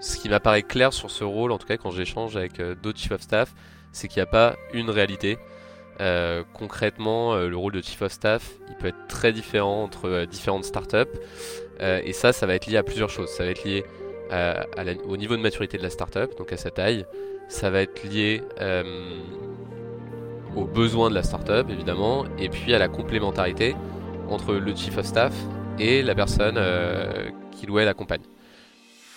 ce qui m'apparaît clair sur ce rôle, en tout cas quand j'échange avec d'autres chief of staff, c'est qu'il n'y a pas une réalité. concrètement, le rôle de chief of staff, il peut être très différent entre différentes startups. et ça, ça va être lié à plusieurs choses. Ça va être lié au niveau de maturité de la startup, donc à sa taille. Ça va être lié aux besoins de la startup, évidemment, et puis à la complémentarité entre le chief of staff et la personne euh, qui ou elle.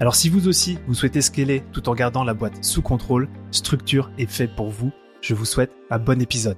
Alors si vous aussi, vous souhaitez scaler tout en gardant la boîte sous contrôle, Structure est fait pour vous. Je vous souhaite un bon épisode.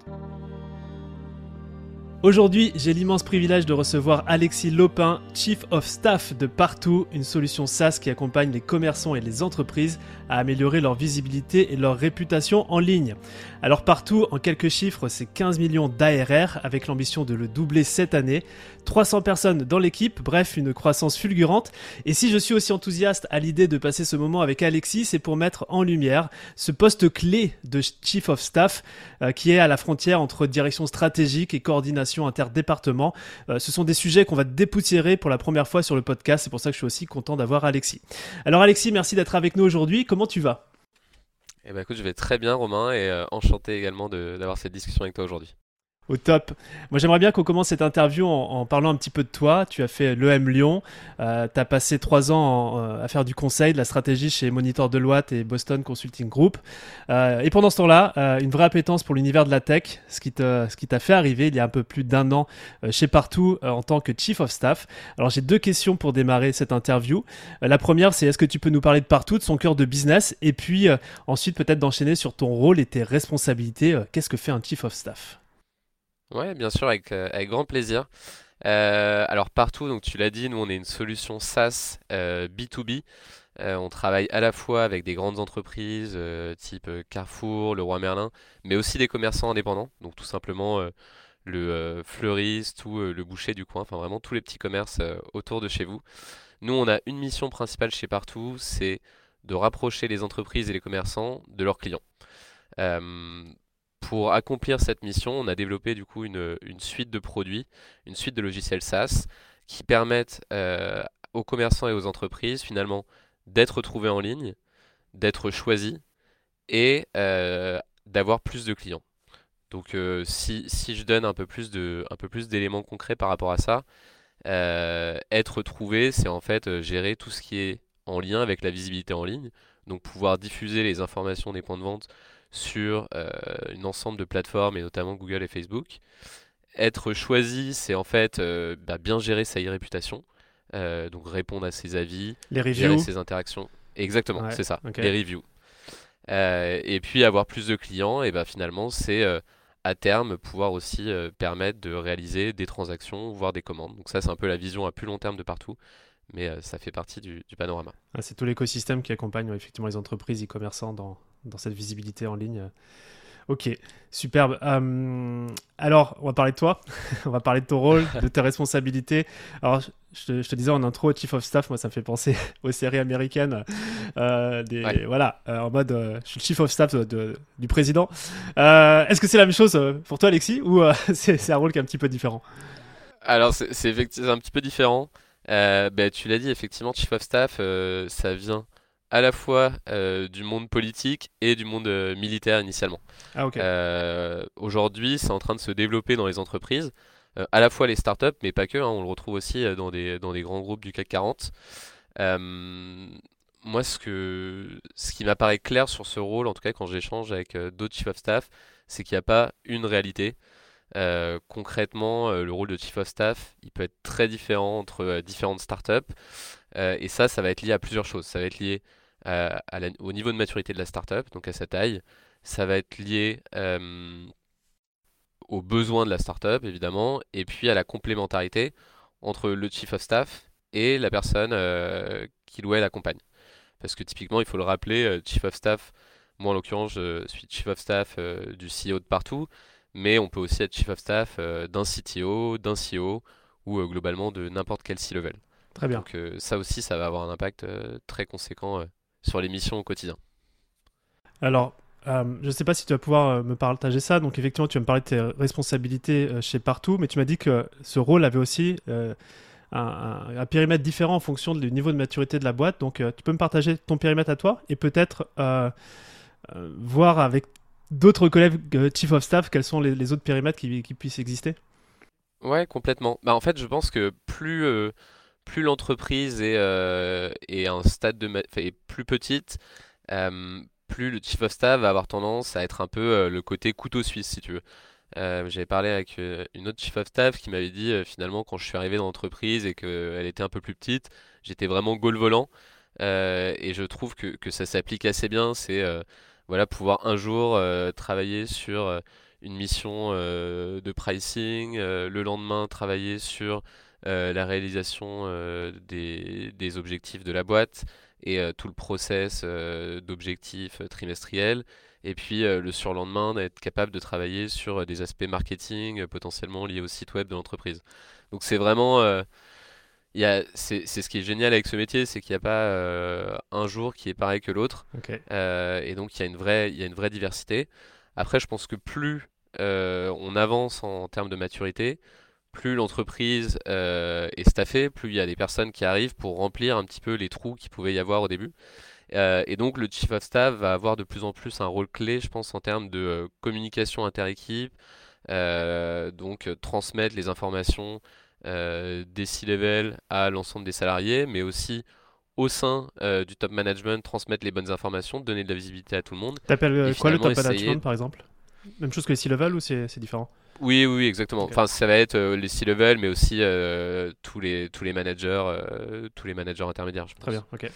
Aujourd'hui, j'ai l'immense privilège de recevoir Alexis Lopin, Chief of Staff de Partout, une solution SaaS qui accompagne les commerçants et les entreprises améliorer leur visibilité et leur réputation en ligne. Alors Partout, en quelques chiffres, c'est 15 millions d'ARR avec l'ambition de le doubler cette année. 300 personnes dans l'équipe, bref, une croissance fulgurante. Et si je suis aussi enthousiaste à l'idée de passer ce moment avec Alexis, c'est pour mettre en lumière ce poste clé de Chief of Staff euh, qui est à la frontière entre direction stratégique et coordination interdépartement. Euh, ce sont des sujets qu'on va dépoussiérer pour la première fois sur le podcast, c'est pour ça que je suis aussi content d'avoir Alexis. Alors Alexis, merci d'être avec nous aujourd'hui. Comment tu vas? Eh ben écoute, je vais très bien Romain et euh, enchanté également d'avoir cette discussion avec toi aujourd'hui. Au top. Moi, j'aimerais bien qu'on commence cette interview en, parlant un petit peu de toi. Tu as fait l'EM Lyon. Euh, tu as passé trois ans euh, à faire du conseil, de la stratégie chez Monitor Deloitte et Boston Consulting Group. Euh, et pendant ce temps-là, une vraie appétence pour l'univers de la tech, ce qui t'a fait arriver il y a un peu plus d'un an chez Partout en tant que Chief of Staff. Alors, j'ai deux questions pour démarrer cette interview. la première, c'est est-ce que tu peux nous parler de Partout, de son cœur de business, et puis ensuite peut-être d'enchaîner sur ton rôle et tes responsabilités. Qu'est-ce que fait un Chief of Staff? Ouais, bien sûr, avec, euh, avec grand plaisir. Euh, alors partout, donc tu l'as dit, nous on est une solution SaaS B2B. Euh, on travaille à la fois avec des grandes entreprises type Carrefour, Le Roi Merlin, mais aussi des commerçants indépendants, donc tout simplement le fleuriste ou le boucher du coin, enfin vraiment tous les petits commerces autour de chez vous. Nous on a une mission principale chez Partout, c'est de rapprocher les entreprises et les commerçants de leurs clients pour accomplir cette mission, on a développé du coup une, suite de produits, une suite de logiciels SaaS qui permettent euh, aux commerçants et aux entreprises finalement d'être trouvés en ligne, d'être choisis et euh, d'avoir plus de clients. Donc euh, si, je donne un peu plus d'éléments concrets par rapport à ça, être trouvé, c'est en fait gérer tout ce qui est en lien avec la visibilité en ligne, donc pouvoir diffuser les informations des points de vente sur euh, une ensemble de plateformes et notamment Google et Facebook. Être choisi, c'est en fait euh, bah, bien gérer sa e-réputation, euh, donc répondre à ses avis, gérer ses interactions. Exactement, c'est ça, les reviews. et puis avoir plus de clients, et bah, finalement c'est à terme pouvoir aussi permettre de réaliser des transactions, voire des commandes. Donc ça c'est un peu la vision à plus long terme de partout mais ça fait partie du, panorama. Ah, c'est tout l'écosystème qui accompagne effectivement les entreprises e-commerçants dans, dans cette visibilité en ligne. Ok, superbe. Euh, alors, on va parler de toi, on va parler de ton rôle, de tes responsabilités. Alors, je te, disais en intro, Chief of Staff, moi, ça me fait penser aux séries américaines. Euh, des, Voilà, euh, en mode, je suis le Chief of Staff de, du président. Est-ce que c'est la même chose pour toi, Alexis, ou c'est un rôle qui est un petit peu différent? Alors, c'est un petit peu différent. Ben, tu l'as dit, effectivement, Chief of Staff, ça vient à la fois euh, du monde politique et du monde euh, militaire initialement. Ah, euh, aujourd'hui, c'est en train de se développer dans les entreprises, à la fois les startups, mais pas que, hein, on le retrouve aussi dans des, dans des grands groupes du CAC 40. moi, ce, que, ce qui m'apparaît clair sur ce rôle, en tout cas quand j'échange avec d'autres chief of staff, c'est qu'il n'y a pas une réalité. concrètement, le rôle de chief of staff, il peut être très différent entre différentes startups. et ça, ça va être lié à plusieurs choses. Ça va être lié euh, au niveau de maturité de la startup, donc à sa taille. Ça va être lié euh, aux besoins de la startup, évidemment, et puis à la complémentarité entre le chief of staff et la personne euh, qui ou elle accompagne. Parce que typiquement, il faut le rappeler, Chief of Staff, moi en l'occurrence, je suis Chief of Staff du CEO de partout, mais on peut aussi être Chief of Staff d'un CTO, d'un CEO ou globalement de n'importe quel C-level. Très bien. Donc ça aussi, ça va avoir un impact très conséquent sur les missions au quotidien. Alors, euh, je ne sais pas si tu vas pouvoir euh, me partager ça. Donc, effectivement, tu vas me parler de tes responsabilités euh, chez Partout, mais tu m'as dit que ce rôle avait aussi un, périmètre différent en fonction du niveau de maturité de la boîte. Donc, tu peux me partager ton périmètre à toi et peut-être voir avec d'autres collègues Chief of Staff quels sont les, autres périmètres qui, puissent exister Ouais, complètement. Bah, en fait, je pense que plus, plus l'entreprise est, est, un stade de plus petite, plus le chief of staff va avoir tendance à être un peu euh, le côté couteau suisse, si tu veux. Euh, j'avais parlé avec euh, une autre chief of staff qui m'avait dit finalement quand je suis arrivé dans l'entreprise et qu'elle était un peu plus petite, j'étais vraiment goal volant. et je trouve que, que ça s'applique assez bien. C'est voilà, pouvoir un jour travailler sur une mission de pricing, le lendemain travailler sur la réalisation des, des, objectifs de la boîte, et euh, tout le process euh, d'objectifs euh, trimestriels. Et puis le surlendemain, d'être capable de travailler sur des aspects marketing potentiellement liés au site web de l'entreprise. Donc c'est vraiment... c'est, ce qui est génial avec ce métier, c'est qu'il n'y a pas un jour qui est pareil que l'autre. et donc il y, a une vraie, il y a une vraie diversité. Après, je pense que plus on avance en termes de maturité, plus l'entreprise euh, est staffée, plus il y a des personnes qui arrivent pour remplir un petit peu les trous qu'il pouvait y avoir au début. Euh, et donc le Chief of Staff va avoir de plus en plus un rôle clé, je pense, en termes de euh, communication inter-équipe, donc transmettre les informations des C-level à l'ensemble des salariés, mais aussi au sein du top management, transmettre les bonnes informations, donner de la visibilité à tout le monde. T'appelles quoi le top management par exemple? Même chose que les C-level ou c'est différent? Oui, oui, exactement. Enfin, ça va être euh, les C-level, mais aussi euh, tous les tous les managers, euh, tous les managers intermédiaires. Je pense. Très bien, ok.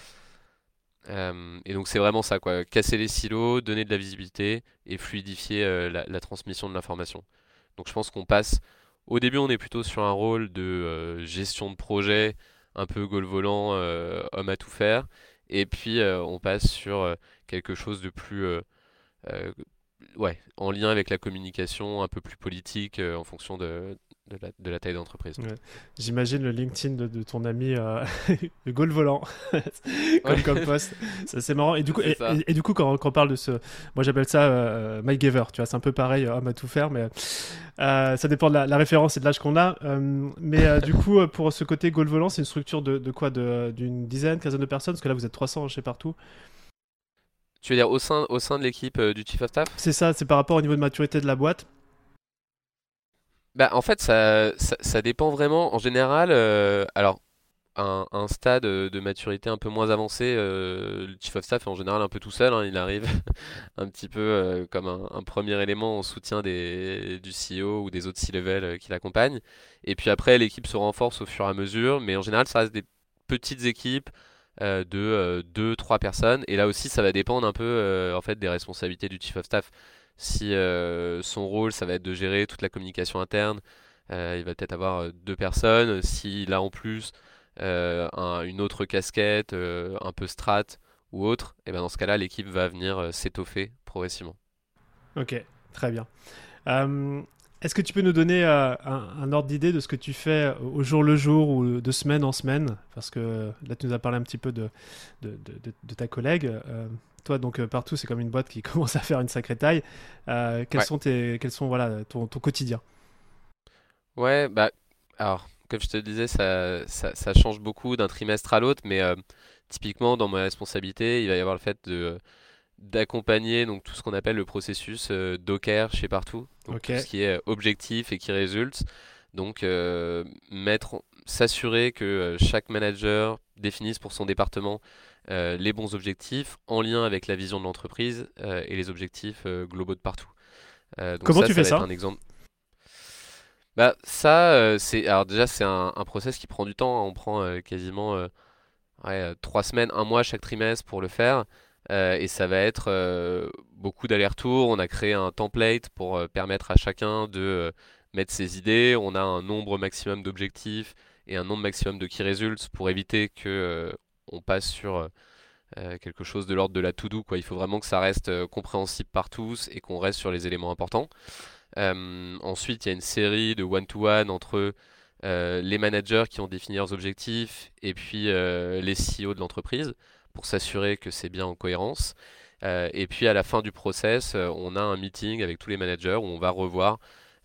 et donc c'est vraiment ça, quoi. Casser les silos, donner de la visibilité et fluidifier la, transmission de l'information. Donc je pense qu'on passe. Au début, on est plutôt sur un rôle de gestion de projet, un peu goal volant, homme à tout faire. Et puis on passe sur quelque chose de plus ouais, en lien avec la communication un peu plus politique euh, en fonction de, de, la, taille d'entreprise. J'imagine le LinkedIn de, ton ami euh, Gaulle Volant comme, comme poste. C'est marrant. Et du coup, et, du coup quand, quand, on parle de ce. Moi, j'appelle ça euh, My Giver. Tu vois, c'est un peu pareil, homme à tout faire, mais euh, ça dépend de la, référence et de l'âge qu'on a. mais du coup, pour ce côté Gaulle Volant, c'est une structure de, de quoi? D'une dizaine, quinzaine de personnes? Parce que là, vous êtes 300 chez partout. Tu veux dire au sein, au sein de l'équipe euh, du Chief of Staff? C'est ça, c'est par rapport au niveau de maturité de la boîte bah, En fait, ça, ça, dépend vraiment. En général, euh, alors, un, un, stade de maturité un peu moins avancé, euh, le Chief of Staff est en général un peu tout seul. Hein. il arrive un petit peu comme un, premier élément en soutien des, du CEO ou des autres C-level qui l'accompagnent. Et puis après, l'équipe se renforce au fur et à mesure. Mais en général, ça reste des petites équipes euh, de 2-3 euh, personnes. Et là aussi, ça va dépendre un peu euh, en fait, des responsabilités du Chief of Staff. Si son rôle, ça va être de gérer toute la communication interne, il va peut-être avoir deux personnes. S'il a en plus une autre casquette, un peu strat ou autre, et ben dans ce cas-là, l'équipe va venir s'étoffer progressivement. Ok, très bien. Est-ce que tu peux nous donner euh, un, ordre d'idée de ce que tu fais au jour le jour ou de semaine en semaine? Parce que là, tu nous as parlé un petit peu de, de, ta collègue. Euh, toi, donc, euh, partout, c'est comme une boîte qui commence à faire une sacrée taille. quels, sont tes, quels sont voilà, ton, ton quotidien? Ouais, bah, alors, comme je te disais, ça, ça, ça change beaucoup d'un trimestre à l'autre, mais typiquement, dans ma responsabilité, il va y avoir le fait de d'accompagner donc tout ce qu'on appelle le processus euh, Docker chez partout, donc tout ce qui est euh, objectif et qui résulte. Donc euh, mettre, s'assurer que chaque manager définisse pour son département les bons objectifs en lien avec la vision de l'entreprise et les objectifs globaux de partout. Comment tu fais ça un exemple. Bah ça, c'est alors déjà c'est un, un, process qui prend du temps. Hein. On prend quasiment ouais, trois semaines, un mois chaque trimestre pour le faire. Euh, et ça va être euh, beaucoup d'allers-retours. On a créé un template pour euh, permettre à chacun de mettre ses idées. On a un nombre maximum d'objectifs et un nombre maximum de key results pour éviter que on passe sur quelque chose de l'ordre de la to-do. Il faut vraiment que ça reste compréhensible par tous et qu'on reste sur les éléments importants. ensuite, il y a une série de one-to-one entre les managers qui ont défini leurs objectifs et puis les CEO de l'entreprise pour s'assurer que c'est bien en cohérence. et puis à la fin du process, on a un meeting avec tous les managers où on va revoir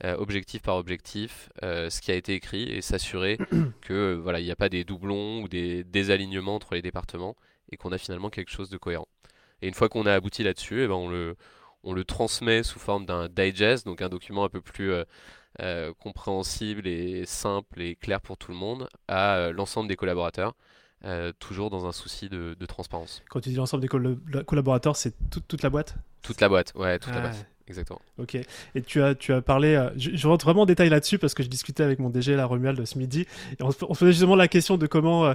euh, objectif par objectif euh, ce qui a été écrit et s'assurer que voilà il n'y a pas des doublons ou des désalignements entre les départements et qu'on a finalement quelque chose de cohérent. Et une fois qu'on a abouti là-dessus, eh ben on, le, on le transmet sous forme d'un digest, donc un document un peu plus euh, compréhensible et simple et clair pour tout le monde à l'ensemble des collaborateurs. Toujours dans un souci de, transparence. Quand tu dis l'ensemble des collaborateurs, c'est toute la boîte? Toute la boîte, ouais, toute la ah boîte. Exactement. Ok. Et tu as, tu as parlé, euh, je, rentre vraiment en détail là-dessus parce que je discutais avec mon DG, la Romuald, ce midi, et on, se posait justement la question de comment euh,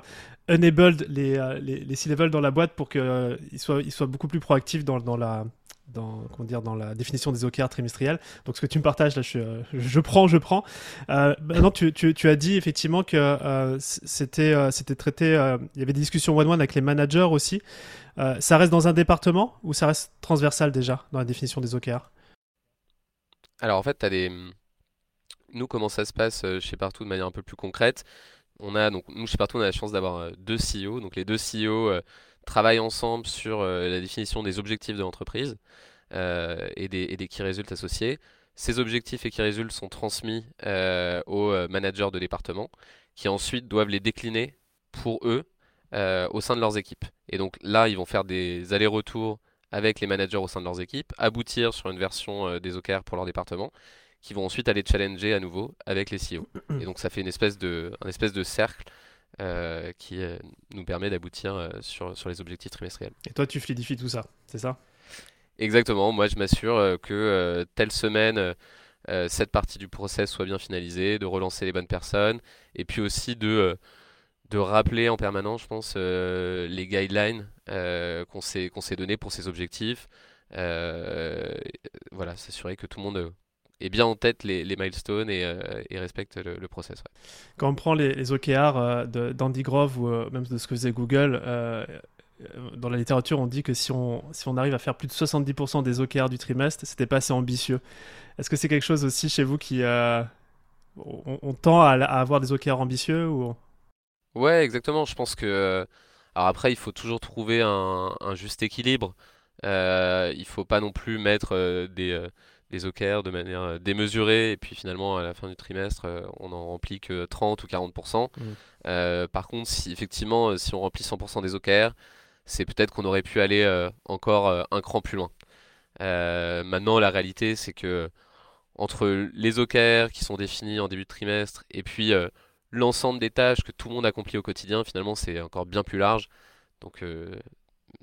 enable les, euh, les, les C-level dans la boîte pour qu'ils soient, ils soient beaucoup plus proactifs dans, dans la, dans, comment dire, dans la définition des OKR trimestriels. Donc ce que tu me partages là, je, je prends, je prends. Euh, maintenant, tu, tu, tu, as dit effectivement que c'était c'était traité, il y avait des discussions one-one avec les managers aussi. ça reste dans un département ou ça reste transversal déjà dans la définition des OKR alors en fait, as des... nous, comment ça se passe euh, chez Partout de manière un peu plus concrète? On a, donc, Nous, chez Partout, on a la chance d'avoir euh, deux CEO. Donc les deux CEO euh, travaillent ensemble sur la définition des objectifs de l'entreprise et, des, et des key results associés. Ces objectifs et key results sont transmis aux managers de département qui ensuite doivent les décliner pour eux au sein de leurs équipes. Et donc là, ils vont faire des allers-retours avec les managers au sein de leurs équipes, aboutir sur une version euh, des OKR pour leur département, qui vont ensuite aller challenger à nouveau avec les CEO. Et donc ça fait une espèce de, un espèce de cercle euh, qui euh, nous permet d'aboutir sur, sur les objectifs trimestriels. Et toi, tu fluidifies tout ça, c'est ça? Exactement, moi je m'assure que telle semaine, cette partie du process soit bien finalisée, de relancer les bonnes personnes, et puis aussi de de rappeler en permanence, je pense, euh, les guidelines euh, qu'on s'est qu'on s'est donné pour ces objectifs. Euh, voilà, s'assurer que tout le monde est bien en tête les, les milestones et, et, respecte le, process. Quand on prend les, les OKR d'Andy Grove ou même de ce que faisait Google, dans la littérature, on dit que si on, si on arrive à faire plus de 70% des OKR du trimestre, c'était pas assez ambitieux. Est-ce que c'est quelque chose aussi chez vous qui... On, tend à, à, avoir des OKR ambitieux ou... Ouais, exactement. Je pense que. Euh, alors après, il faut toujours trouver un, juste équilibre. Euh, il faut pas non plus mettre euh, des, des OKR de manière démesurée et puis finalement à la fin du trimestre on en remplit que 30 ou 40%. Mmh. par contre, si effectivement si on remplit 100% des OKR, c'est peut-être qu'on aurait pu aller encore un cran plus loin. maintenant, la réalité c'est que entre les OKR qui sont définis en début de trimestre et puis l'ensemble des tâches que tout le monde accomplit au quotidien, finalement, c'est encore bien plus large. Donc, euh,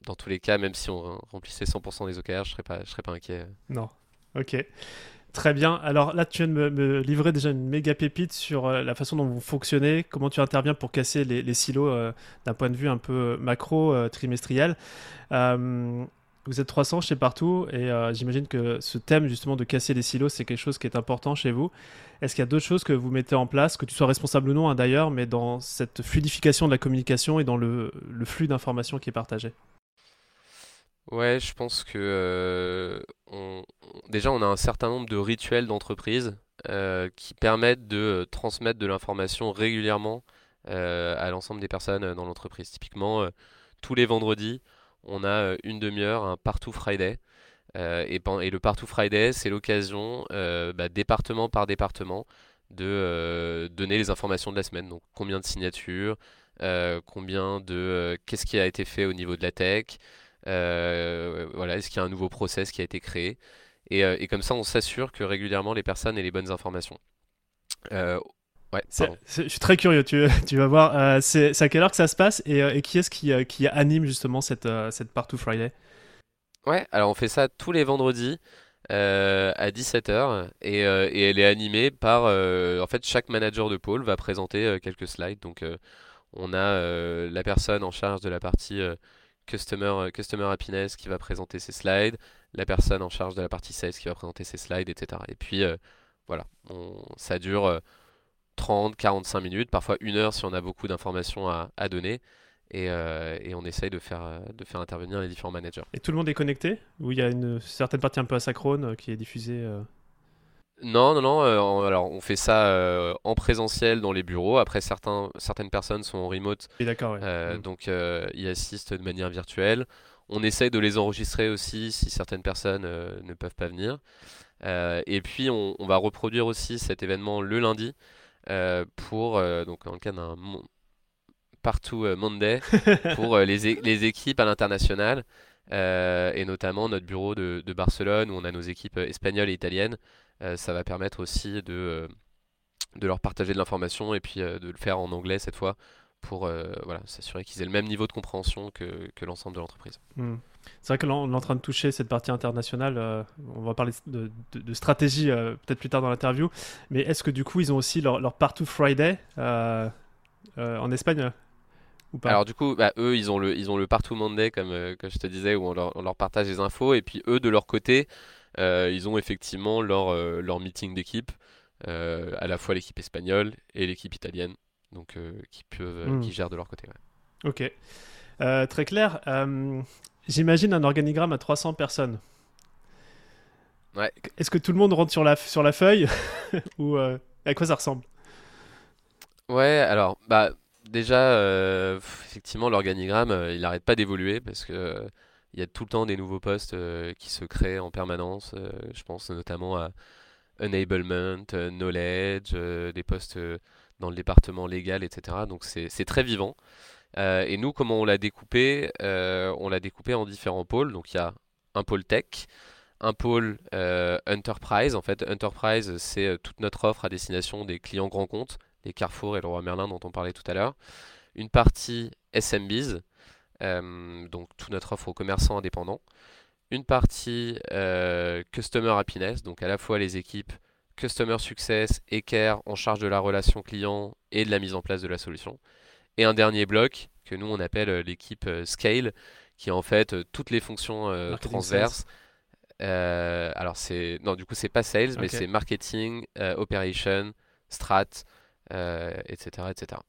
dans tous les cas, même si on remplissait 100% des OKR, je serais pas, je serais pas inquiet. Non. Ok. Très bien. Alors là, tu viens de me, livrer déjà une méga pépite sur euh, la façon dont vous fonctionnez, comment tu interviens pour casser les, silos euh, d'un point de vue un peu macro, trimestriel. Vous êtes 300 chez Partout et euh, j'imagine que ce thème justement de casser les silos, c'est quelque chose qui est important chez vous. Est-ce qu'il y a d'autres choses que vous mettez en place, que tu sois responsable ou non hein, d'ailleurs, mais dans cette fluidification de la communication et dans le, flux d'informations qui est partagé? Ouais, je pense que euh, déjà on a un certain nombre de rituels d'entreprise euh, qui permettent de transmettre de l'information régulièrement à l'ensemble des personnes dans l'entreprise. Typiquement, tous les vendredis, on a euh, une demi-heure, un Partout Friday. Euh, et, le Partout Friday, c'est l'occasion, euh, bah, département par département, de donner les informations de la semaine. Donc combien de signatures, combien de qu'est-ce qui a été fait au niveau de la tech, voilà, est-ce qu'il y a un nouveau process qui a été créé? Et, comme ça, on s'assure que régulièrement les personnes aient les bonnes informations. je suis très curieux, tu, tu vas voir. Euh, c'est à quelle heure que ça se passe? Et, euh, qui est-ce qui, euh, qui, anime justement cette, cette Partout Friday? Ouais, alors on fait ça tous les vendredis à 17h et, et, elle est animée par. en fait, chaque manager de pôle va présenter quelques slides. Donc on a la personne en charge de la partie customer, customer Happiness qui va présenter ses slides, la personne en charge de la partie Sales qui va présenter ses slides, etc. Et puis voilà, on, ça dure 30, 45 minutes, parfois une heure si on a beaucoup d'informations à, donner. Et, on essaye de faire, de faire intervenir les différents managers. Et tout le monde est connecté? Ou il y a une certaine partie un peu asynchrone qui est diffusée non, non, non. Euh, alors, on fait ça euh, en présentiel dans les bureaux. Après, certains, certaines personnes sont en remote. d'accord, euh, mm. Donc, ils assistent de manière virtuelle. On essaye de les enregistrer aussi si certaines personnes ne peuvent pas venir. et puis, on, va reproduire aussi cet événement le lundi pour, donc, le cadre d'un partout Monday, pour les, les, équipes à l'international. et notamment notre bureau de, de, Barcelone où on a nos équipes espagnoles et italiennes ça va permettre aussi de, euh, de leur partager de l'information et puis euh, de le faire en anglais cette fois pour voilà, s'assurer qu'ils aient le même niveau de compréhension que, que l'ensemble de l'entreprise. Hmm. C'est vrai que là, on est en train de toucher cette partie internationale. on va parler de, de, stratégie peut-être plus tard dans l'interview. Mais est-ce que du coup, ils ont aussi leur, leur Partout Friday en Espagne ou pas? Alors du coup, bah, eux, ils ont le, ils ont le Partout Monday, comme, comme je te disais, où on leur, on leur, partage les infos. Et puis eux, de leur côté, euh, ils ont effectivement leur, euh, leur meeting d'équipe, euh, à la fois l'équipe espagnole et l'équipe italienne, donc qui, peuvent, hmm. qui gèrent de leur côté. Ok. très clair. J'imagine un organigramme à 300 personnes. Ouais. Est-ce que tout le monde rentre sur la, sur la feuille Ou à quoi ça ressemble? Ouais, alors, bah, déjà, effectivement, l'organigramme, il n'arrête pas d'évoluer parce que il y a tout le temps des nouveaux postes euh, qui se créent en permanence. Euh, je pense notamment à enablement, euh, knowledge, des postes dans le département légal, etc. Donc c'est très vivant. et nous, comment on l'a découpé On l'a découpé en différents pôles. Donc il y a un pôle tech, un pôle enterprise. En fait, enterprise, c'est toute notre offre à destination des clients grands comptes, les Carrefour et le Roi Merlin dont on parlait tout à l'heure. Une partie SMBs, donc toute notre offre aux commerçants indépendants. Une partie euh, Customer Happiness, donc à la fois les équipes Customer Success et Care en charge de la relation client et de la mise en place de la solution. Et un dernier bloc que nous on appelle euh, l'équipe Scale, qui est en fait toutes les fonctions transverses. alors c'est non du coup c'est pas sales mais c'est marketing, operation, strat, etc etc.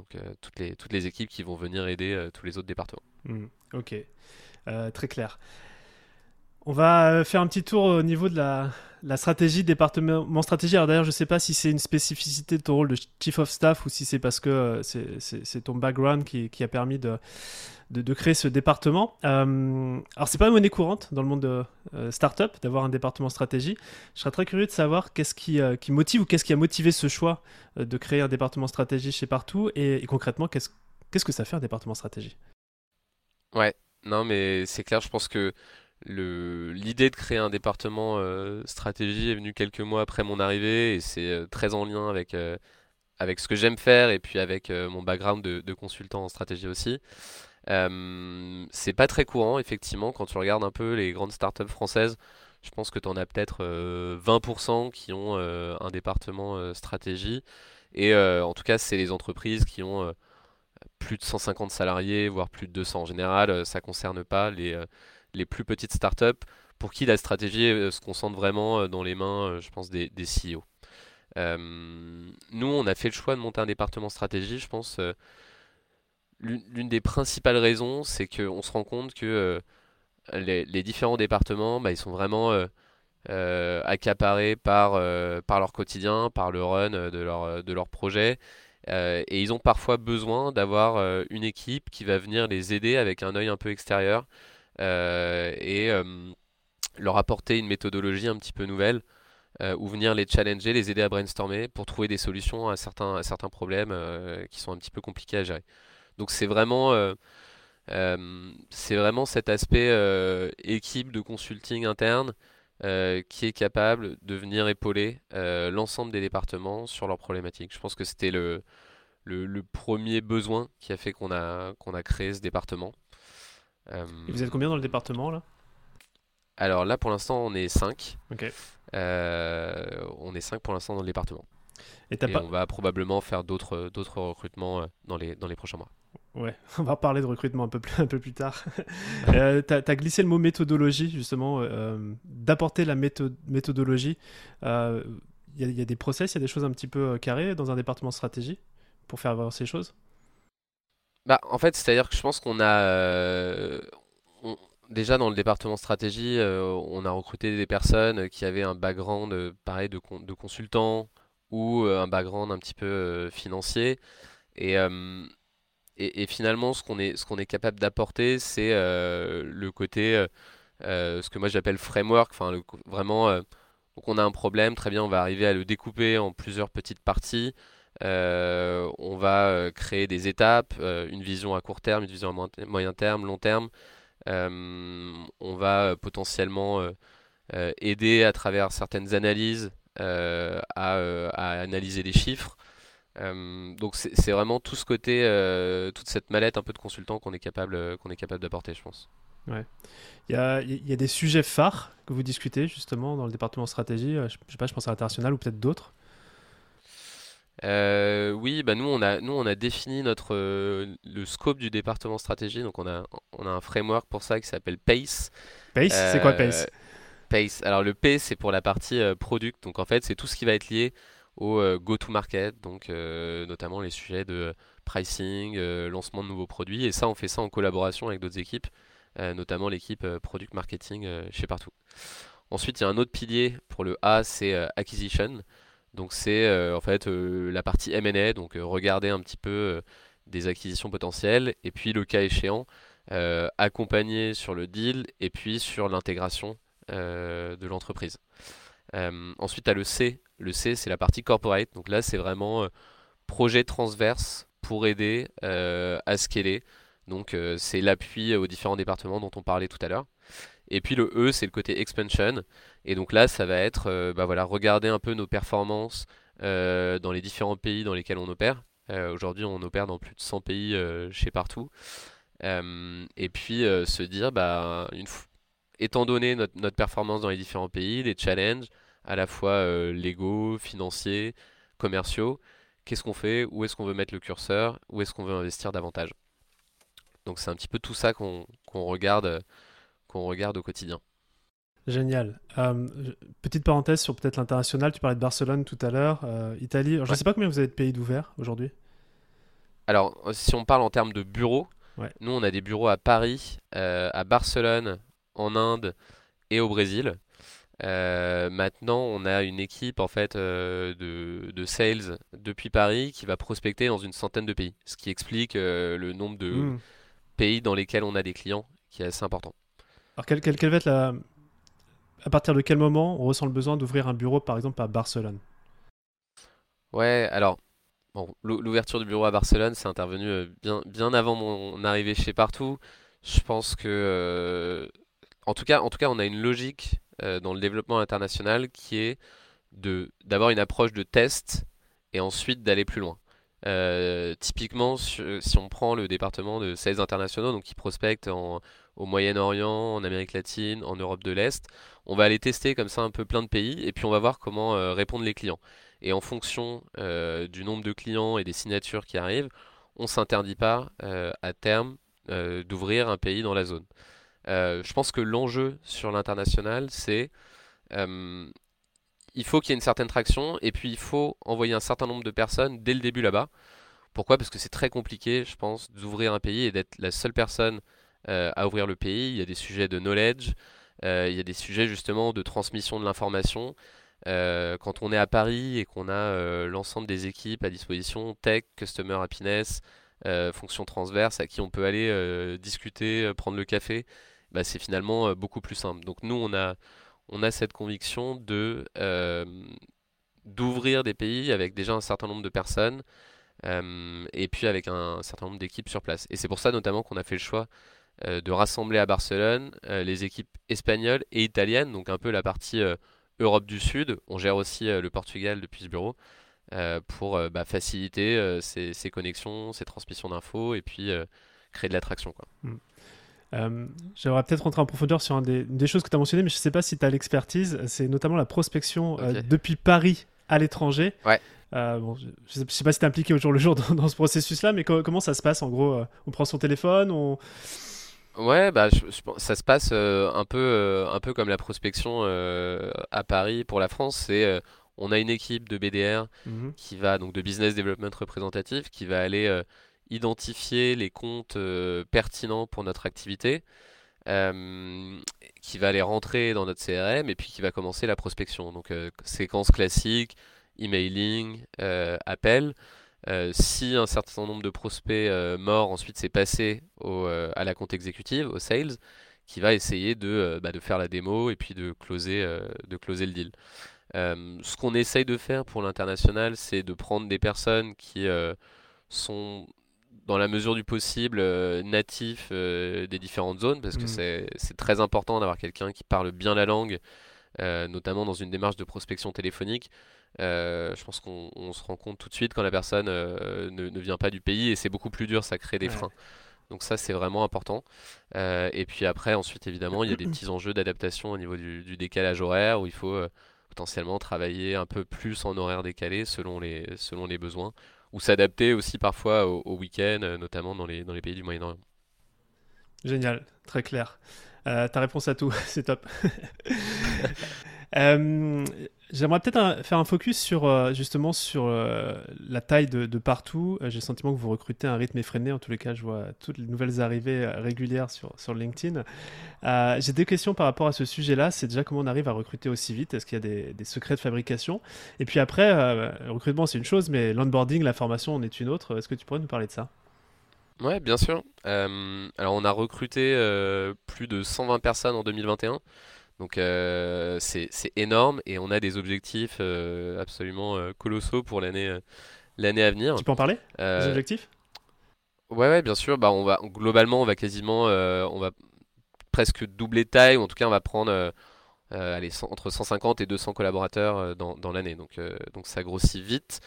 Donc euh, toutes, les, toutes les équipes qui vont venir aider euh, tous les autres départements. Hmm, ok, euh, très clair. On va faire un petit tour au niveau de la, stratégie, département stratégie. Alors d'ailleurs, je ne sais pas si c'est une spécificité de ton rôle de chief of staff ou si c'est parce que c'est ton background qui, a permis de, de, créer ce département. Euh, alors, c'est pas une monnaie courante dans le monde de euh, startup d'avoir un département stratégie. Je serais très curieux de savoir qu'est-ce qui, euh, motive ou qu'est-ce qui a motivé ce choix euh, de créer un département stratégie chez Partout et, concrètement, qu'est-ce que ça fait un département stratégie? Ouais, non, mais c'est clair, je pense que l'idée de créer un département stratégie est venue quelques mois après mon arrivée et c'est très en lien avec, avec ce que j'aime faire et puis avec mon background de, consultant en stratégie aussi. Euh, c'est pas très courant, effectivement, quand tu regardes un peu les grandes startups françaises. Je pense que tu en as peut-être 20% euh, qui ont euh, un département stratégie. Et en tout cas, c'est les entreprises qui ont plus de 150 salariés, voire plus de 200 en général. ça concerne pas les, les plus petites startups pour qui la stratégie se concentre vraiment dans les mains, je pense, des, des CEO. nous, on a fait le choix de monter un département stratégie, je pense l'une des principales raisons, c'est qu'on se rend compte que euh, les, différents départements, bah, ils sont vraiment euh, euh, accaparés par, par leur quotidien, par le run de leur, de leur projet. et ils ont parfois besoin d'avoir une équipe qui va venir les aider avec un œil un peu extérieur et leur apporter une méthodologie un petit peu nouvelle. ou venir les challenger, les aider à brainstormer pour trouver des solutions à certains, à certains problèmes qui sont un petit peu compliqués à gérer. Donc c'est vraiment, euh, euh, c'est vraiment cet aspect euh, équipe de consulting interne qui est capable de venir épauler l'ensemble des départements sur leurs problématiques. Je pense que c'était le, le, premier besoin qui a fait qu'on a, qu'on a créé ce département. Et vous êtes combien dans le département là? Alors là pour l'instant on est 5. Ok. on est 5 pour l'instant dans le département. Et, on va probablement faire d'autres recrutements dans les, dans les prochains mois. Ouais, on va parler de recrutement un peu plus, un peu plus tard. euh, tu as, glissé le mot méthodologie, justement, euh, d'apporter la méthodologie. Il euh, y, a des process, il y a des choses un petit peu euh, carrées dans un département stratégie pour faire avancer les choses? Bah, en fait, c'est-à-dire que je pense qu'on a, euh, on- déjà dans le département stratégie, euh, on a recruté des personnes qui avaient un background, euh, pareil, de, con- de consultant ou euh, un background un petit peu euh, financier. Et, euh, et, finalement, ce qu'on est, est capable d'apporter, c'est euh, le côté, euh, euh, ce que moi j'appelle framework, enfin, vraiment, euh, donc on a un problème, très bien, on va arriver à le découper en plusieurs petites parties. On va créer des étapes, une vision à court terme, une vision à moyen terme, long terme. On va potentiellement aider à travers certaines analyses à, à analyser des chiffres. Euh, donc c'est vraiment tout ce côté, euh, toute cette mallette un peu de consultant qu'on est capable, euh, qu'on est capable d'apporter, je pense. Ouais. Il y a, il y a des sujets phares que vous discutez justement dans le département stratégie. Je, je sais pas, je pense à l'international ou peut-être d'autres. Euh, oui, bah nous on a nous on a défini notre le scope du département stratégie, donc on a on a un framework pour ça qui s'appelle PACE. Pace, c'est quoi Pace? PACE. Alors le P c'est pour la partie product, donc en fait c'est tout ce qui va être lié au euh, go-to-market, donc euh, notamment les sujets de pricing, euh, lancement de nouveaux produits, et ça on fait ça en collaboration avec d'autres équipes, notamment l'équipe product marketing chez Partout. Ensuite il y a un autre pilier pour le A, c'est acquisition. Donc c'est en fait la partie M&A, donc regarder un petit peu des acquisitions potentielles, et puis le cas échéant, accompagner sur le deal et puis sur l'intégration de l'entreprise. Euh, ensuite, à le C. Le C, c'est la partie corporate. Donc là, c'est vraiment euh, projet transverse pour aider euh, à scaler. Donc c'est l'appui aux différents départements dont on parlait tout à l'heure. Et puis le E, c'est le côté expansion. Et donc là, ça va être bah voilà, regarder un peu nos performances dans les différents pays dans lesquels on opère. Aujourd'hui, on opère dans plus de 100 pays chez Partout. Et puis se dire, bah, étant donné notre, notre performance dans les différents pays, les challenges, à la fois euh, légaux, financiers, commerciaux, qu'est-ce qu'on fait? Où est-ce qu'on veut mettre le curseur? Où est-ce qu'on veut investir davantage? Donc c'est un petit peu tout ça qu'on regarde, euh, qu'on regarde au quotidien. Génial. Euh, petite parenthèse sur peut-être l'international. Tu parlais de Barcelone tout à l'heure, euh, Italie. Alors, je ne Ouais. sais pas combien vous avez de pays d'ouverts aujourd'hui. Alors, si on parle en termes de bureaux, Ouais. nous on a des bureaux à Paris, euh, à Barcelone, en Inde et au Brésil. Euh, maintenant, on a une équipe en fait euh, de, de sales depuis Paris qui va prospecter dans une centaine de pays, ce qui explique euh, le nombre de Hmm. pays dans lesquels on a des clients qui est assez important. Alors, quelle, quelle- quelle va être la... À partir de quel moment on ressent le besoin d'ouvrir un bureau, par exemple, à Barcelone? Ouais, alors bon, l'ou- l'ouverture du bureau à Barcelone, c'est intervenu bien, bien avant mon arrivée chez Partout. Je pense que, en tout cas, en tout cas, on a une logique euh, dans le développement international qui est d'avoir une approche de test et ensuite d'aller plus loin. Euh, typiquement, su- si on prend le département de sales internationaux, donc qui prospectent en- au Moyen-Orient, en Amérique latine, en Europe de l'Est, on va aller tester comme ça un peu plein de pays et puis on va voir comment euh, répondent les clients. Et en fonction euh, du nombre de clients et des signatures qui arrivent, on s'interdit pas euh, à terme euh, d'ouvrir un pays dans la zone. Euh, je pense que l'enjeu sur l'international, c'est euh, il faut qu'il y ait une certaine traction et puis il faut envoyer un certain nombre de personnes dès le début là-bas. Pourquoi? Parce que c'est très compliqué, je pense, d'ouvrir un pays et d'être la seule personne euh, à ouvrir le pays. Il y a des sujets de knowledge, euh, il y a des sujets justement de transmission de l'information. Quand on est à Paris et qu'on a l'ensemble des équipes à disposition, tech, customer happiness, fonction transverse, à qui on peut aller discuter, prendre le café, bah, c'est finalement euh, beaucoup plus simple. Donc nous, on a, cette conviction de euh, d'ouvrir des pays avec déjà un certain nombre de personnes euh, et puis avec un certain nombre d'équipes sur place. Et c'est pour ça notamment qu'on a fait le choix de rassembler à Barcelone les équipes espagnoles et italiennes, donc un peu la partie Europe du Sud. On gère aussi le Portugal depuis ce bureau pour bah, faciliter ces, connexions, ces transmissions d'infos et puis créer de l'attraction, quoi. Euh, J'aimerais peut-être rentrer en profondeur sur un des, une des choses que tu as mentionnées, mais je ne sais pas si tu as l'expertise. C'est notamment la prospection euh, depuis Paris à l'étranger. Ouais. Euh, bon, je ne sais, pas si tu es impliqué au jour le jour dans, dans ce processus-là, mais co- comment ça se passe en gros On prend son téléphone, on... Ouais, bah, je- je pense- ça se passe un peu, un peu comme la prospection à Paris pour la France. C'est, on a une équipe de BDR Mhm. qui va donc de business development représentatif qui va aller identifier les comptes pertinents pour notre activité, qui va les rentrer dans notre CRM et puis qui va commencer la prospection. Donc séquence classique, emailing, appel. si un certain nombre de prospects morts, ensuite c'est passé au, à la compte exécutive, au sales, qui va essayer de, bah, de faire la démo et puis de closer, de closer le deal. ce qu'on essaye de faire pour l'international, c'est de prendre des personnes qui sont dans la mesure du possible euh, natif euh, des différentes zones parce que mm. c'est très important d'avoir quelqu'un qui parle bien la langue, euh, notamment dans une démarche de prospection téléphonique. je pense qu'on se rend compte tout de suite quand la personne ne, vient pas du pays et c'est beaucoup plus dur, ça crée des freins. Donc ça c'est vraiment important. et puis après ensuite évidemment il y a des petits enjeux d'adaptation au niveau du, du, décalage horaire où il faut potentiellement travailler un peu plus en horaire décalé selon les, selon les besoins ou s'adapter aussi parfois au, week-end, euh, notamment dans les, dans les pays du Moyen-Orient. Génial, très clair. Euh, ta réponse à tout, c'est top. euh, J'aimerais peut-être faire un focus sur euh, justement sur euh, la taille de, partout. Euh, j'ai le sentiment que vous recrutez à un rythme effréné. En tous les cas, je vois toutes les nouvelles arrivées régulières sur, LinkedIn. J'ai deux questions par rapport à ce sujet-là. C'est déjà comment on arrive à recruter aussi vite? Est-ce qu'il y a des, secrets de fabrication? Et puis après, le recrutement c'est une chose, mais l'onboarding, la formation en est une autre. Est-ce que tu pourrais nous parler de ça? Ouais, bien sûr. alors on a recruté plus de 120 personnes en 2021. Donc euh, c'est énorme et on a des objectifs euh, absolument euh, colossaux pour l'année l'année à venir. Tu peux en parler Des objectifs? Ouais, ouais, bien sûr. Bah, on va globalement, on va quasiment, on va presque doubler taille, ou en tout cas, on va prendre allez, entre 150 et 200 collaborateurs dans, dans l'année. Donc, donc ça grossit vite.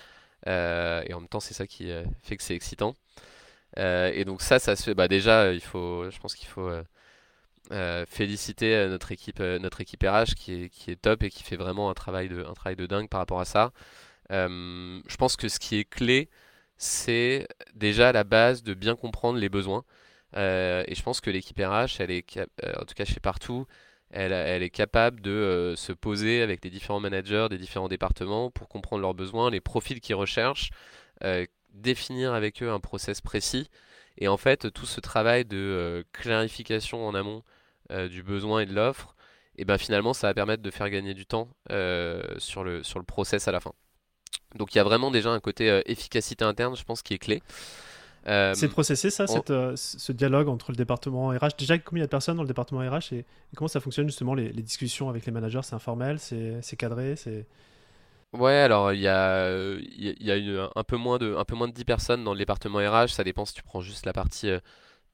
et en même temps, c'est ça qui fait que c'est excitant. et donc ça, ça se fait. Bah, déjà, il faut, je pense qu'il faut euh, féliciter euh, notre équipe, euh, notre équipe RH qui est, qui est top et qui fait vraiment un travail de, un travail de dingue par rapport à ça. je pense que ce qui est clé, c'est déjà la base de bien comprendre les besoins. et je pense que l'équipe RH, elle est, en tout cas chez Partout, elle, elle est capable de se poser avec les différents managers des différents départements pour comprendre leurs besoins, les profils qu'ils recherchent, définir avec eux un process précis. Et en fait, tout ce travail de clarification en amont du besoin et de l'offre, et ben finalement ça va permettre de faire gagner du temps euh, sur, le, sur le process à la fin. Donc il y a vraiment déjà un côté euh, efficacité interne, je pense, qui est clé. c'est processé ça, cette, ce dialogue entre le département RH Déjà, combien de personnes dans le département RH et, comment ça fonctionne justement les, discussions avec les managers? C'est informel, c'est cadré c'est... Ouais, alors il y a, il y a un, peu moins de, un peu moins de 10 personnes dans le département RH, ça dépend si tu prends juste la partie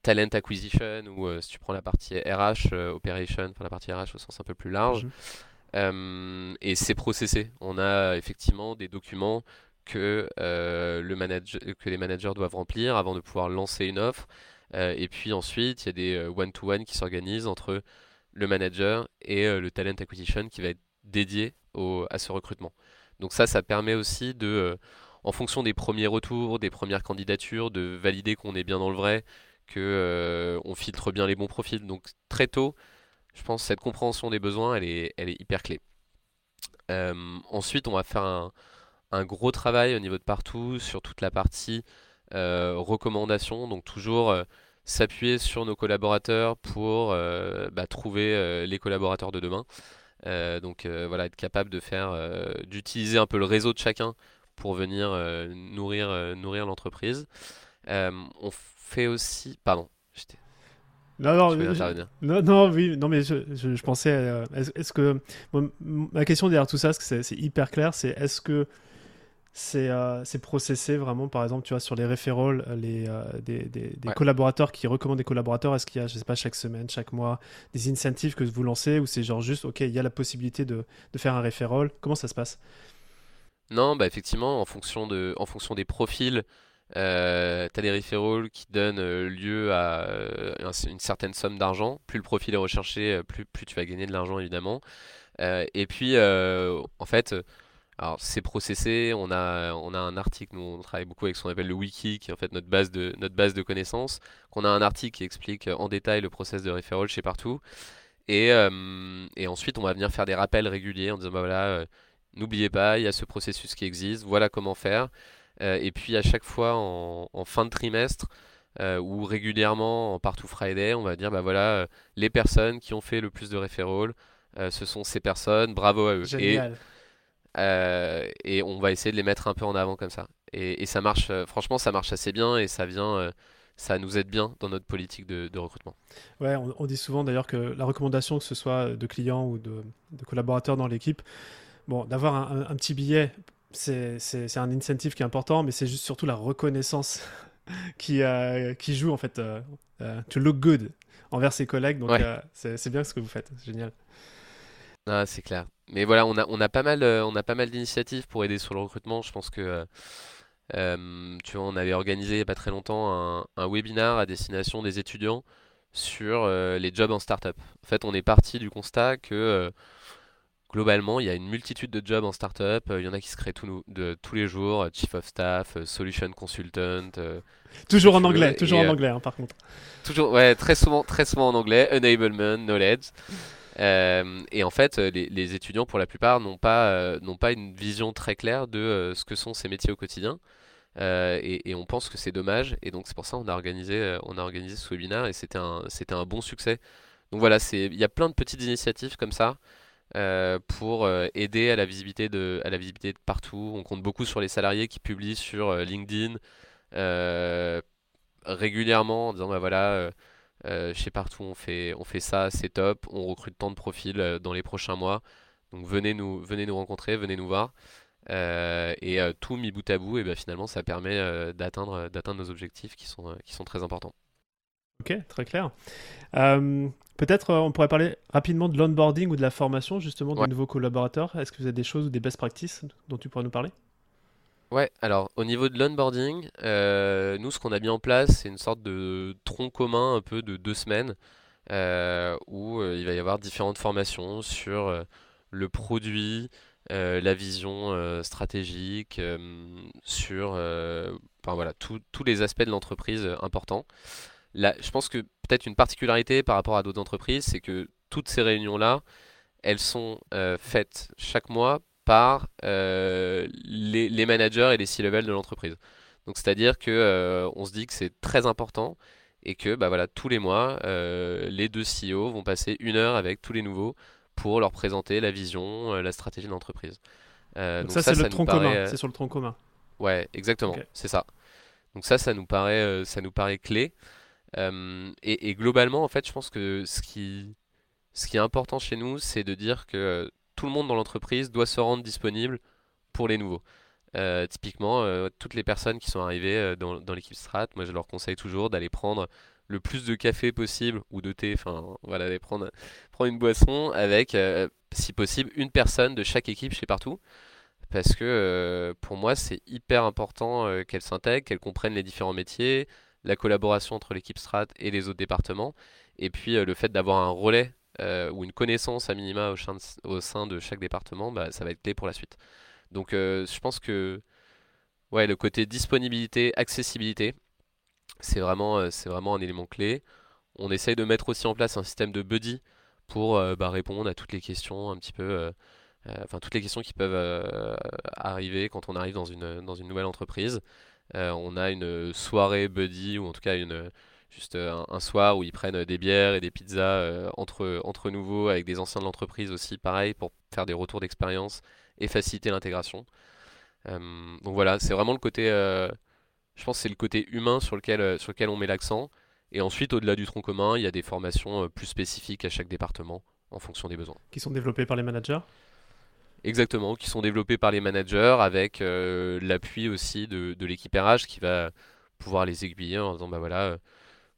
talent acquisition ou euh, si tu prends la partie RH, euh, operation, enfin la partie RH au sens un peu plus large. Mhm. Euh, et c'est processé. On a effectivement des documents que, le manager, que les managers doivent remplir avant de pouvoir lancer une offre. et puis ensuite, il y a des one-to-one qui s'organisent entre le manager et le talent acquisition qui va être dédié au, à ce recrutement. Donc ça, ça permet aussi de, en fonction des premiers retours, des premières candidatures, de valider qu'on est bien dans le vrai, que euh, on filtre bien les bons profils. Donc très tôt, je pense cette compréhension des besoins, elle est, elle est hyper clé. Euh, ensuite, on va faire un, gros travail au niveau de partout sur toute la partie euh, recommandation. Donc toujours s'appuyer sur nos collaborateurs pour bah, trouver les collaborateurs de demain. donc voilà, être capable de faire, d'utiliser un peu le réseau de chacun pour venir nourrir, nourrir l'entreprise. Fait aussi. Pardon. Non, non, non, non, oui, non, mais je, je, pensais. Euh, est-ce que. ma question derrière tout ça, que c'est hyper clair, c'est est-ce que c'est euh, processé vraiment, par exemple, tu vois, sur les référents, les, euh, des, des, collaborateurs qui recommandent des collaborateurs Est-ce qu'il y a, je sais pas, chaque semaine, chaque mois, des incentives que vous lancez ou c'est genre juste, ok, il y a la possibilité de, de faire un référent Comment ça se passe? Non, bah effectivement, en fonction, de, en fonction des profils. Euh, tu des referrals qui donnent euh, lieu à euh, une certaine somme d'argent. Plus le profil est recherché, euh, plus, tu vas gagner de l'argent évidemment. et puis en fait, c'est processé, on a, on a un article, nous on travaille beaucoup avec ce qu'on appelle le wiki, qui est en fait notre base de, notre base de connaissances, qu'on a un article qui explique en détail le process de referral chez partout. Et, et ensuite on va venir faire des rappels réguliers en disant bah voilà, n'oubliez pas, il y a ce processus qui existe, voilà comment faire. Et puis à chaque fois en, fin de trimestre ou régulièrement en Partout Friday, on va dire bah voilà les personnes qui ont fait le plus de referrals, ce sont ces personnes, bravo à eux. Génial. Et, on va essayer de les mettre un peu en avant comme ça. Et, ça marche, franchement, ça marche assez bien et ça vient, ça nous aide bien dans notre politique de, recrutement. Ouais, on, dit souvent d'ailleurs que la recommandation, que ce soit de clients ou de, collaborateurs dans l'équipe, bon, d'avoir un, petit billet, c'est un incentive qui est important, mais c'est juste surtout la reconnaissance qui, euh, qui joue en fait euh, euh, to look good envers ses collègues. Donc c'est bien ce que vous faites, c'est génial. Ah, c'est clair. Mais voilà, on a, on a pas mal, on a pas mal d'initiatives pour aider sur le recrutement. Je pense que euh, tu vois, on avait organisé il n'y a pas très longtemps un, un webinar à destination des étudiants sur euh, les jobs en startup. En fait, on est parti du constat que euh, globalement, il y a une multitude de jobs en startup. Il y en a qui se créent de, tous les jours, Chief of Staff, Solution Consultant. toujours en anglais, toujours en anglais, hein, par contre. Toujours, ouais, très souvent, très souvent en anglais. Enablement, knowledge. et en fait, les, étudiants, pour la plupart, n'ont pas, n'ont pas une vision très claire de ce que sont ces métiers au quotidien. Euh, et, on pense que c'est dommage. Et donc c'est pour ça qu'on a organisé, euh, on a organisé ce webinaire et c'était un, c'était un bon succès. Donc voilà, il y a plein de petites initiatives comme ça euh, pour aider à la visibilité de, à la visibilité de partout. On compte beaucoup sur les salariés qui publient sur LinkedIn régulièrement en disant bah voilà. chez partout on fait, on fait ça, c'est top, on recrute tant de profils dans les prochains mois. Donc venez nous, venez nous rencontrer, venez nous voir. Euh, et euh, tout mis bout à bout, et ben finalement, ça permet euh, d'atteindre d'atteindre nos objectifs qui sont, qui sont très importants. Ok, très clair. Peut-être on pourrait parler rapidement de l'onboarding ou de la formation justement des nouveaux collaborateurs. Est-ce que vous avez des choses ou des best practices dont tu pourrais nous parler? Ouais, alors au niveau de l'onboarding, nous ce qu'on a mis en place, c'est une sorte de tronc commun un peu de deux semaines où il va y avoir différentes formations sur le produit, euh, la vision euh, stratégique, euh, sur enfin, voilà, tous les aspects de l'entreprise importants. Je pense que peut-être une particularité par rapport à d'autres entreprises, c'est que toutes ces réunions-là, elles sont faites chaque mois par les, managers et les C-level de l'entreprise. Donc c'est-à-dire que on se dit que c'est très important et que bah voilà tous les mois les deux CEO vont passer une heure avec tous les nouveaux pour leur présenter la vision, euh, la stratégie de l'entreprise. Euh, donc, ça, c'est le tronc commun. Euh, c'est sur le tronc commun. Ouais, exactement. C'est ça. Donc ça, ça nous paraît, ça nous paraît clé. Et, globalement, en fait, je pense que ce qui, ce qui est important chez nous, c'est de dire que tout le monde dans l'entreprise doit se rendre disponible pour les nouveaux. typiquement, toutes les personnes qui sont arrivées dans, l'équipe Strat, moi je leur conseille toujours d'aller prendre le plus de café possible ou de thé, enfin voilà, aller prendre, prendre une boisson avec, euh, si possible, une personne de chaque équipe chez partout. Parce que euh, pour moi, c'est hyper important euh, qu'elle s'intègre, qu'elle comprenne les différents métiers, la collaboration entre l'équipe Strat et les autres départements, et puis le fait d'avoir un relais ou une connaissance à minima au sein de, chaque département, bah, ça va être clé pour la suite. Donc je pense que le côté disponibilité, accessibilité, c'est vraiment, euh, un élément clé. On essaye de mettre aussi en place un système de buddy pour euh, bah, répondre à toutes les questions un petit peu, euh, enfin toutes les questions qui peuvent arriver quand on arrive dans une nouvelle entreprise. On a une soirée buddy ou en tout cas une, juste un, soir où ils prennent des bières et des pizzas entre, entre nouveaux avec des anciens de l'entreprise aussi, pareil, pour faire des retours d'expérience et faciliter l'intégration. donc voilà, c'est vraiment le côté je pense c'est le côté humain sur lequel, euh, sur lequel on met l'accent. Et ensuite, au-delà du tronc commun, il y a des formations euh, plus spécifiques à chaque département en fonction des besoins. Qui sont développées par les managers? Exactement, qui sont développées par les managers avec euh, l'appui aussi de, de l'équipe RH qui va pouvoir les aiguiller en disant bah voilà,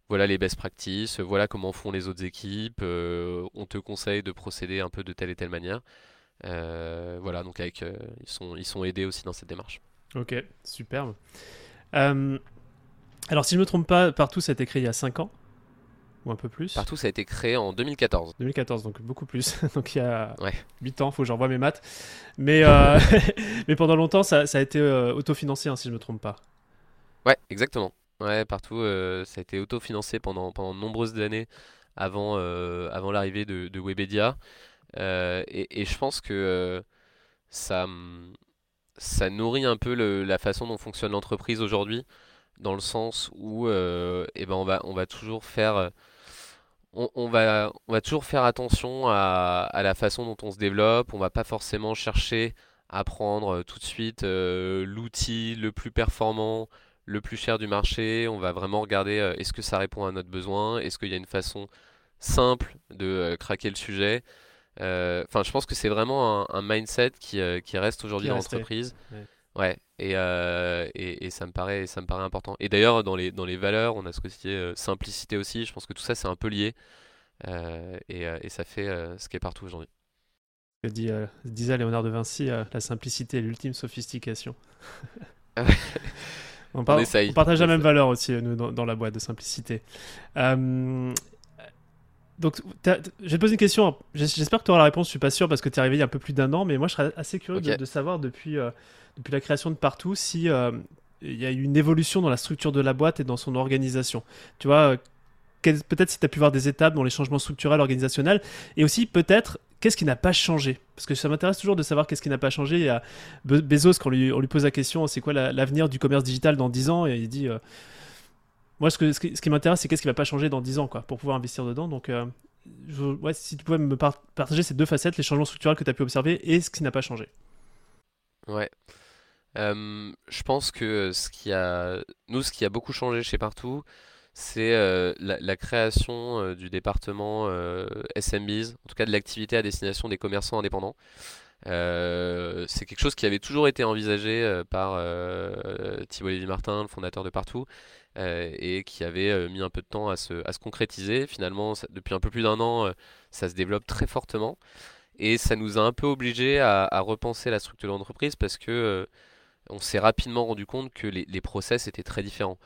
voilà les best practices, voilà comment font les autres équipes, on te conseille de procéder un peu de telle et telle manière. voilà, donc avec, ils, sont, ils sont aidés aussi dans cette démarche. Ok, superbe. Euh, alors, si je ne me trompe pas, Partout, été créé il y a 5 ans ou un peu plus. Partout, ça a été créé en 2014. 2014, donc beaucoup plus. donc il y a 8 ans, il faut que j'envoie mes maths. Mais, euh, mais pendant longtemps, ça, ça a été euh, autofinancé, hein, si je ne me trompe pas. Ouais, exactement. Ouais, partout, ça a été autofinancé pendant, pendant de nombreuses années avant, avant l'arrivée de, de Webedia. Et, et, je pense que ça, hum, ça nourrit un peu la façon dont fonctionne l'entreprise aujourd'hui, dans le sens où eh ben on va, on va toujours faire on, va, on va toujours faire attention à, la façon dont on se développe. On va pas forcément chercher à prendre euh, tout de suite euh, l'outil le plus performant, le plus cher du marché. On va vraiment regarder euh, est-ce que ça répond à notre besoin, est-ce qu'il y a une façon simple de craquer le sujet? Enfin, je pense que c'est vraiment un, mindset qui, reste aujourd'hui dans l'entreprise. Ouais, et, et, ça me paraît, ça me paraît important. Et d'ailleurs, dans les, dans les valeurs, on a ce côté simplicité aussi. Je pense que tout ça, c'est un peu lié. et, et, ça fait ce qui est partout aujourd'hui. Que dit, disait Léonard de Vinci, la simplicité est l'ultime sophistication. on, partage la même valeur aussi, nous, dans, la boîte de simplicité. Donc, je vais te poser une question. J'espère que tu auras la réponse. Je suis pas sûr parce que tu es arrivé il y a un peu plus d'un an, mais moi, je serais assez curieux de, savoir depuis, euh, depuis la création de Partout si euh, il y a eu une évolution dans la structure de la boîte et dans son organisation. Tu vois, peut-être si tu as pu voir des étapes dans les changements structurels, organisationnels, et aussi peut-être qu'est-ce qui n'a pas changé? Parce que ça m'intéresse toujours de savoir qu'est-ce qui n'a pas changé. Il y a Bezos, quand on lui, on lui pose la question, c'est quoi l'avenir du commerce digital dans 10 ans? Et il dit, euh, moi, ce, que, ce qui, m'intéresse, c'est qu'est-ce qui va pas changer dans 10 ans, quoi, pour pouvoir investir dedans. Donc, euh, si tu pouvais me partager ces deux facettes, les changements structurels que tu as pu observer et ce qui n'a pas changé. Ouais. Euh, je pense que nous, ce qui a beaucoup changé chez Partout, c'est euh, la, création du département SMBs, en tout cas de l'activité à destination des commerçants indépendants. c'est quelque chose qui avait toujours été envisagé par Thibault Lévy-Martin, le fondateur de Partout, euh, et qui avait euh, mis un peu de temps à se, à se concrétiser. Finalement, depuis un peu plus d'un an, euh, ça se développe très fortement. Et ça nous a un peu obligé à, repenser la structure de l'entreprise parce que on s'est rapidement rendu compte que les, les process étaient très différents.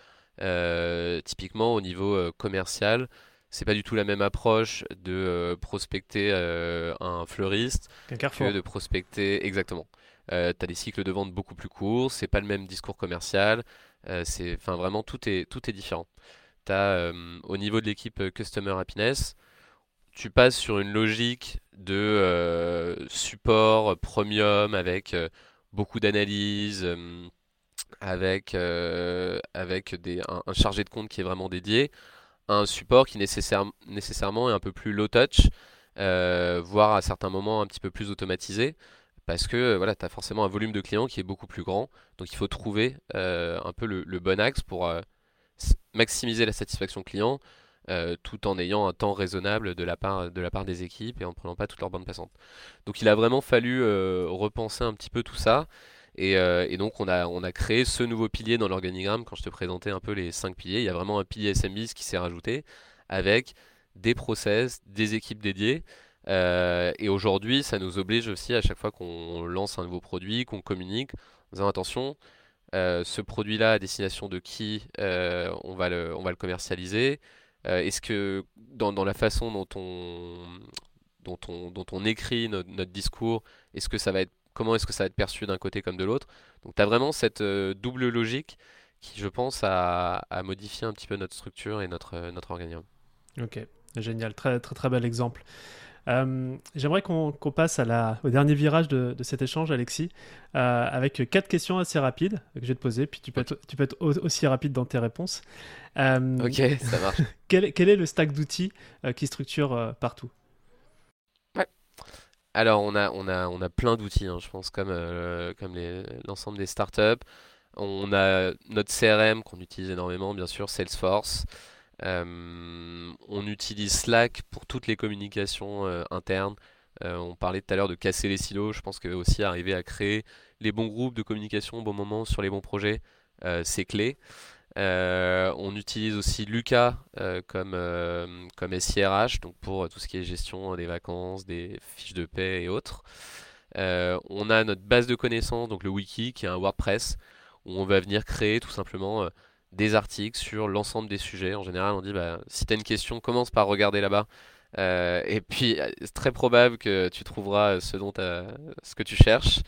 typiquement au niveau commercial, c'est pas du tout la même approche de prospecter un fleuriste que de prospecter exactement. Tu as des cycles de vente beaucoup plus courts, c'est pas le même discours commercial, euh, vraiment tout est tout est différent. Euh, au niveau de l'équipe euh, Customer Happiness, tu passes sur une logique de support premium avec beaucoup d'analyse, avec, un, chargé de compte qui est vraiment dédié, un support qui nécessaire, nécessairement est un peu plus low touch, voire à certains moments un petit peu plus automatisé parce que euh, voilà, tu as forcément un volume de clients qui est beaucoup plus grand. Donc il faut trouver euh, un peu le, bon axe pour euh, maximiser la satisfaction client tout en ayant un temps raisonnable de la, part, de la part des équipes et en ne prenant pas toutes leurs bandes passantes. Donc il a vraiment fallu repenser un petit peu tout ça. Et, donc on a, on a créé ce nouveau pilier dans l'organigramme. Quand je te présentais un peu les cinq piliers, il y a vraiment un pilier SMBs qui s'est rajouté avec des process, des équipes dédiées. Euh, et aujourd'hui, ça nous oblige aussi à chaque fois qu'on lance un nouveau produit, qu'on communique, en disant attention, euh, ce produit-là à destination de qui euh, on, va le, on va le commercialiser? Est-ce que dans, la façon dont on, dont on, dont on écrit notre, discours, est-ce que ça va être, comment est-ce que ça va être perçu d'un côté comme de l'autre? Donc tu as vraiment cette double logique qui, je pense, a, a, modifié un petit peu notre structure et notre, notre organigramme. Ok, génial, très très très bel exemple. Euh, j'aimerais qu'on passe à la, au dernier virage de, cet échange, Alexis, euh, avec quatre questions assez rapides que je vais te poser, puis tu peux être, tu peux être aussi rapide dans tes réponses. Euh, ok, ça marche. quel, quel, est le stack d'outils qui structure partout? Ouais. Alors, on a, on a, on a plein d'outils, hein, je pense, comme, comme l'ensemble des startups. On a notre CRM qu'on utilise énormément, bien sûr, Salesforce. Euh, on utilise Slack pour toutes les communications euh, internes. Euh, on parlait tout à l'heure de casser les silos. Je pense que aussi arriver à créer les bons groupes de communication au bon moment sur les bons projets, c'est clé. on utilise aussi Lucas comme, comme SIRH, donc pour tout ce qui est gestion des vacances, des fiches de paie et autres. on a notre base de connaissances, donc le wiki, qui est un WordPress, où on va venir créer tout simplement des articles sur l'ensemble des sujets. En général, on dit bah, si tu as une question, commence par regarder là-bas. Euh, et puis, c'est très probable que tu trouveras ce, dont que tu cherches.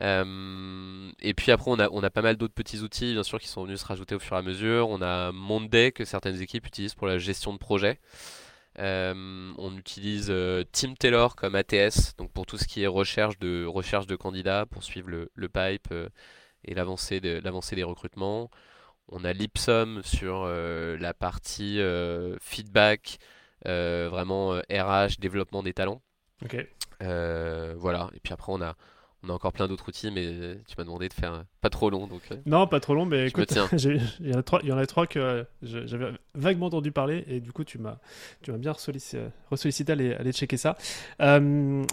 Euh, et puis après, on a, pas mal d'autres petits outils, bien sûr, qui sont venus se rajouter au fur et à mesure. On a Monday que certaines équipes utilisent pour la gestion de projet. on utilise Team Taylor comme ATS, donc pour tout ce qui est recherche de, recherche de candidats, pour suivre le, pipe et l'avancée de, des recrutements. On a l'Ipsum sur la partie feedback, vraiment RH, développement des talents. Ok. voilà, et puis après on a on a encore plein d'autres outils, mais tu m'as demandé de faire pas trop long. Donc, euh, non, pas trop long, mais écoute, il y, en a trois, il y en a trois que j'avais vaguement entendu parler, et du coup, tu m'as bien ressollicité à aller, aller checker ça. Euh,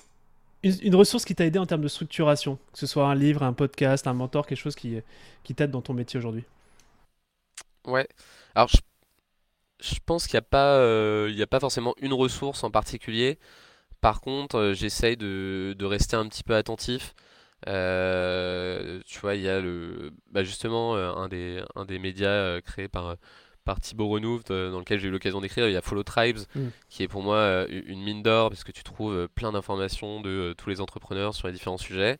une, ressource qui t'a aidé en termes de structuration, que ce soit un livre, un podcast, un mentor, quelque chose qui, qui t'aide dans ton métier aujourd'hui? Ouais, alors je, je pense qu'il n'y a, pas, euh, il y a pas forcément une ressource en particulier. Par contre, euh, j'essaye de, rester un petit peu attentif. Euh, tu vois, il y a le, bah, justement euh, un des, un des médias créés par, par Thibaut Renouve, dans lequel j'ai eu l'occasion d'écrire. Il y a Follow Tribes, mm. qui est pour moi une mine d'or, parce que tu trouves plein d'informations de tous les entrepreneurs sur les différents sujets.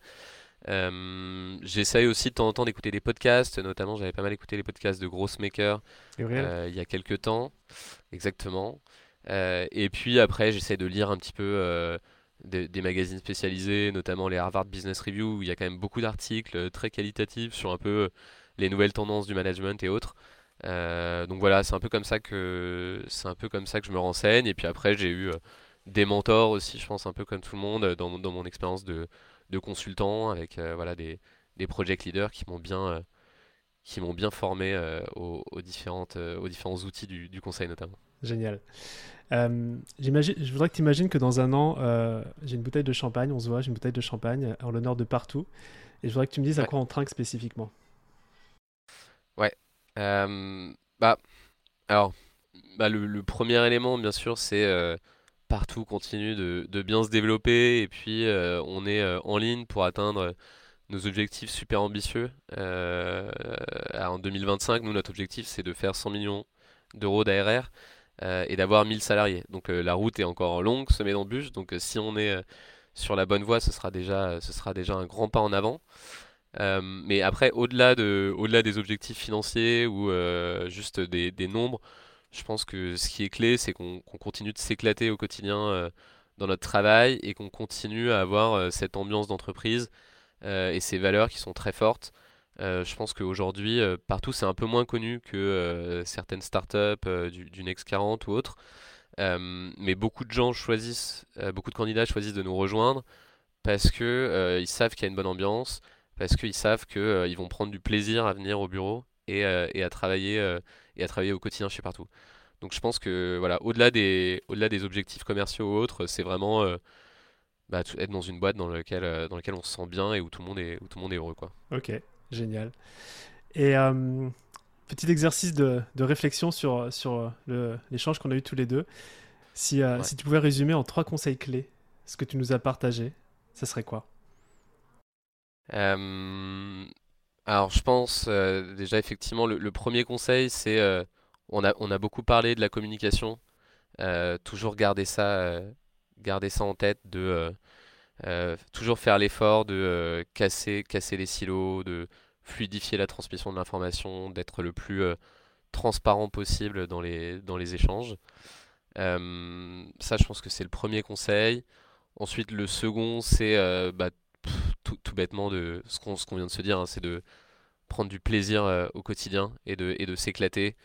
J'essaye aussi de temps en temps d'écouter des podcasts, notamment j'avais pas mal écouté les podcasts de Grossmaker euh, il y a quelques temps, exactement. Euh, et puis après, j'essaie de lire un petit peu euh, des, magazines spécialisés, notamment les Harvard Business Review, où il y a quand même beaucoup d'articles euh, très qualitatifs sur un peu les nouvelles tendances du management et autres. donc voilà, c'est un peu comme ça que c'est un peu comme ça que je me renseigne. Et puis après, j'ai eu des mentors aussi, je pense un peu comme tout le monde dans, dans mon expérience de, de, consultant avec voilà des, des project leaders qui m'ont bien qui m'ont bien formé aux, différentes, aux différents outils du, du conseil notamment. Génial. Euh, je voudrais que tu imagines que dans un an, euh, j'ai une bouteille de champagne, on se voit, j'ai une bouteille de champagne en l'honneur de partout. Et je voudrais que tu me dises à quoi on trinque spécifiquement. Ouais. Euh, bah, alors, bah, le, premier élément, bien sûr, c'est partout continue de, bien se développer. Et puis, on est en ligne pour atteindre nos objectifs super ambitieux. en 2025, nous, notre objectif, c'est de faire 100 millions d'euros d'ARR. Euh, et d'avoir 1000 salariés. Donc euh, la route est encore longue, semée d'embûches. Donc euh, si on est sur la bonne voie, ce sera déjà, ce sera déjà un grand pas en avant. mais après, au-delà de, au-delà des objectifs financiers ou juste des, nombres, je pense que ce qui est clé, c'est qu'on continue de s'éclater au quotidien dans notre travail et qu'on continue à avoir cette ambiance d'entreprise et ces valeurs qui sont très fortes. Euh, je pense qu'aujourd'hui, euh, partout, c'est un peu moins connu que euh, certaines startups du, du Next 40 ou autres. mais beaucoup de gens choisissent, beaucoup de candidats choisissent de nous rejoindre parce que ils savent qu'il y a une bonne ambiance, parce qu'ils savent qu'ils vont prendre du plaisir à venir au bureau et, et à travailler et à travailler au quotidien chez partout. Donc je pense que voilà, au-delà des, au-delà des objectifs commerciaux ou autres, c'est vraiment bah, être dans une boîte dans laquelle, dans laquelle on se sent bien et où tout le monde est, où tout le monde est heureux. Quoi. Ok. Génial. Et euh, petit exercice de, réflexion sur, sur l'échange qu'on a eu tous les deux. Si, euh, si tu pouvais résumer en trois conseils clés ce que tu nous as partagé, ça serait quoi? Euh, Alors, je pense déjà, effectivement, le, premier conseil, c'est on, a, on a beaucoup parlé de la communication. toujours garder ça, garder ça en tête, de euh, toujours faire l'effort de euh, casser, casser les silos, de fluidifier la transmission de l'information, d'être le plus euh, transparent possible dans les, dans les échanges. ça, je pense que c'est le premier conseil. Ensuite, le second, c'est bah, tout, bêtement de ce qu'on qu'on vient de se dire, hein, c'est de prendre du plaisir au quotidien et de, et de s'éclater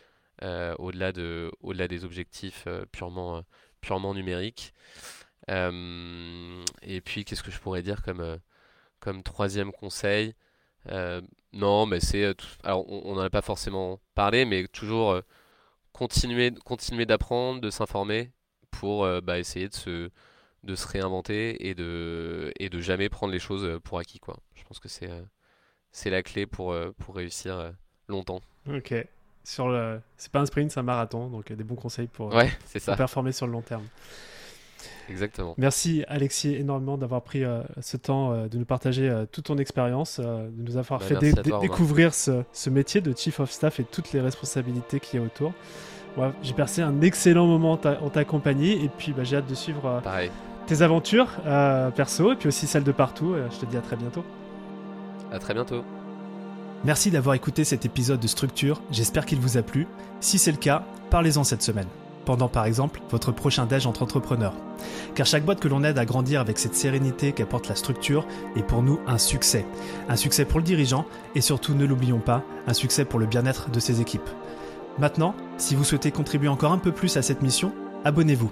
au-delà de, au des objectifs purement, purement numériques. Euh, et puis, qu'est-ce que je pourrais dire comme, euh, comme troisième conseil? Euh, Non, mais c'est. Alors, on n'en a pas forcément parlé, mais toujours continuer, continuer d'apprendre, de s'informer pour bah, essayer de se, de se réinventer et de, et de jamais prendre les choses pour acquis. Quoi. Je pense que c'est c'est la clé pour, pour réussir longtemps. Ok. Sur le... C'est pas un sprint, c'est un marathon, donc des bons conseils pour, ouais, ça. pour performer sur le long terme. Exactement. Merci Alexis énormément d'avoir pris euh, ce temps euh, de nous partager euh, toute ton expérience, de nous avoir bah, fait découvrir ce, métier de Chief of Staff et toutes les responsabilités qui y a autour. J'ai passé un excellent moment en ta compagnie et puis bah, j'ai hâte de suivre tes aventures perso et puis aussi celles de partout. je te dis à très bientôt. À très bientôt. Merci d'avoir écouté cet épisode de Structure, j'espère qu'il vous a plu. Si c'est le cas, parlez-en cette semaine. pendant par exemple votre prochain déj entre entrepreneurs. Car chaque boîte que l'on aide à grandir avec cette sérénité qu'apporte la structure est pour nous un succès. Un succès pour le dirigeant et surtout, ne l'oublions pas, un succès pour le bien-être de ses équipes. Maintenant, si vous souhaitez contribuer encore un peu plus à cette mission, abonnez-vous